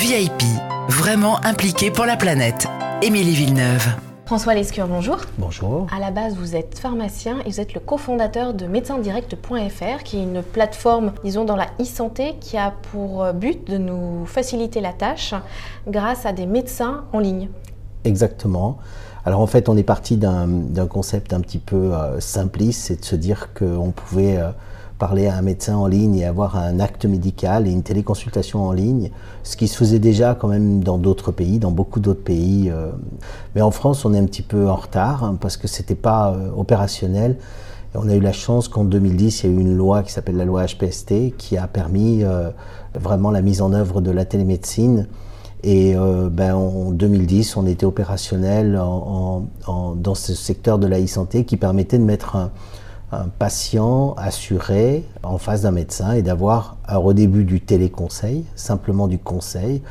VIP, vraiment impliqué pour la planète. Émilie Villeneuve. François Lescure, bonjour. Bonjour. À la base, vous êtes pharmacien et vous êtes le cofondateur de médecindirect.fr, qui est une plateforme, disons, dans la e-santé qui a pour but de nous faciliter la tâche grâce à des médecins en ligne. Exactement. Alors en fait, on est parti d'un concept un petit peu euh, simpliste, c'est de se dire qu'on pouvait euh, parler à un médecin en ligne et avoir un acte médical et une téléconsultation en ligne, ce qui se faisait déjà quand même dans d'autres pays, dans beaucoup d'autres pays. Euh. Mais en France, on est un petit peu en retard hein, parce que c'était pas euh, opérationnel. On a eu la chance qu'en 2010, il y a eu une loi qui s'appelle la loi HPST qui a permis euh, vraiment la mise en œuvre de la télémédecine. Et ben, en 2010, on était opérationnel dans ce secteur de la e-santé qui permettait de mettre un, un patient assuré en face d'un médecin et d'avoir au début du téléconseil, simplement du conseil.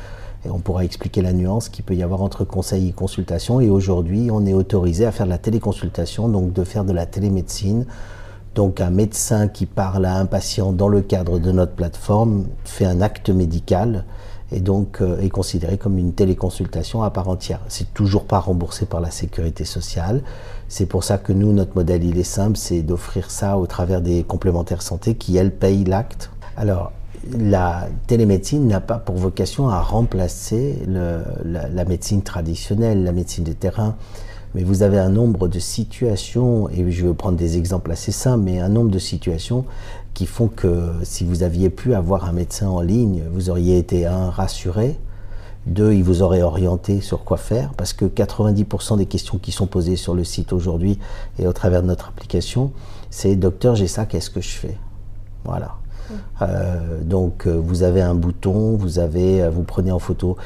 On pourra expliquer la nuance qu'il peut y avoir entre conseil et consultation. Et aujourd'hui, on est autorisé à faire de la téléconsultation, donc de faire de la télémédecine. Donc un médecin qui parle à un patient dans le cadre de notre plateforme fait un acte médical et donc euh, est considéré comme une téléconsultation à part entière. C'est toujours pas remboursé par la sécurité sociale. C'est pour ça que nous, notre modèle, il est simple, c'est d'offrir ça au travers des complémentaires santé qui, elles, payent l'acte. Alors, la télémédecine n'a pas pour vocation à remplacer la, la, médecine traditionnelle, la médecine de terrain. Mais vous avez un nombre de situations, et je vais prendre des exemples assez simples, mais un nombre de situations qui font que si vous aviez pu avoir un médecin en ligne, vous auriez été un rassuré, deux, il vous aurait orienté sur quoi faire, parce que 90% des questions qui sont posées sur le site aujourd'hui et au travers de notre application, c'est docteur, j'ai ça, qu'est-ce que je fais? Voilà. Mmh. Euh, donc euh, vous avez un bouton, vous avez, euh, vous prenez en photo.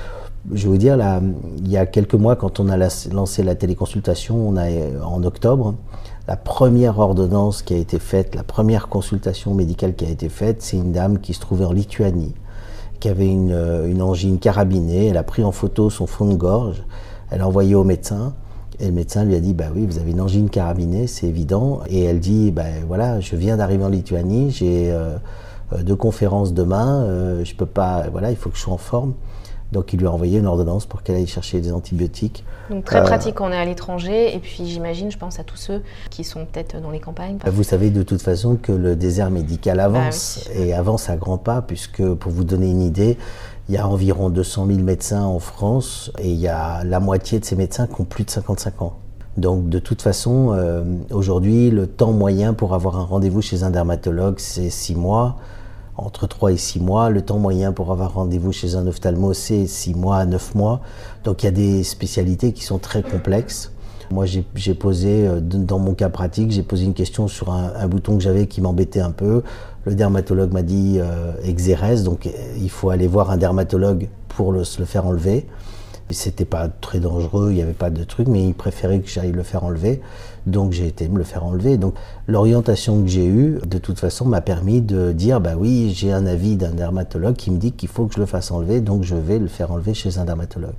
Je vous dire il y a quelques mois, quand on a lancé la téléconsultation, on a en octobre, la première ordonnance qui a été faite, la première consultation médicale qui a été faite, c'est une dame qui se trouvait en Lituanie, qui avait une, euh, une, angine carabinée. Elle a pris en photo son fond de gorge, elle a envoyé au médecin. Et le médecin lui a dit, bah oui, vous avez une angine carabinée, c'est évident. Et elle dit, bah voilà, je viens d'arriver en Lituanie, j'ai euh, euh deux conférences demain, euh, je peux pas, voilà, il faut que je sois en forme. Donc il lui a envoyé une ordonnance pour qu'elle aille chercher des antibiotiques. Donc très euh, pratique quand on est à l'étranger. Et puis j'imagine, je pense à tous ceux qui sont peut-être dans les campagnes. Vous savez de toute façon que le désert médical avance ah, oui. et avance à grands pas, puisque pour vous donner une idée, il y a environ 200 000 médecins en France et il y a la moitié de ces médecins qui ont plus de 55 ans. Donc de toute façon, euh, aujourd'hui, le temps moyen pour avoir un rendez-vous chez un dermatologue, c'est 6 mois entre 3 et 6 mois. Le temps moyen pour avoir rendez-vous chez un ophtalmo, c'est 6 mois à 9 mois. Donc il y a des spécialités qui sont très complexes. Moi, j'ai posé, euh, dans mon cas pratique, j'ai posé une question sur un, bouton que j'avais qui m'embêtait un peu. Le dermatologue m'a dit euh, exérèse, donc il faut aller voir un dermatologue pour se le faire enlever. C'était pas très dangereux, il n'y avait pas de truc, mais il préférait que j'aille le faire enlever. Donc j'ai été me le faire enlever. Donc l'orientation que j'ai eue, de toute façon, m'a permis de dire bah oui, j'ai un avis d'un dermatologue qui me dit qu'il faut que je le fasse enlever, donc je vais le faire enlever chez un dermatologue.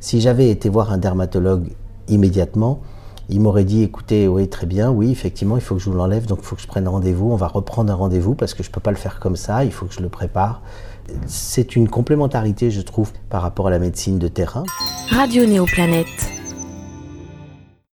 Si j'avais été voir un dermatologue immédiatement, il m'aurait dit écoutez, oui, très bien, oui, effectivement, il faut que je vous l'enlève, donc il faut que je prenne rendez-vous. On va reprendre un rendez-vous parce que je ne peux pas le faire comme ça, il faut que je le prépare. C'est une complémentarité, je trouve, par rapport à la médecine de terrain. Radio Néoplanète.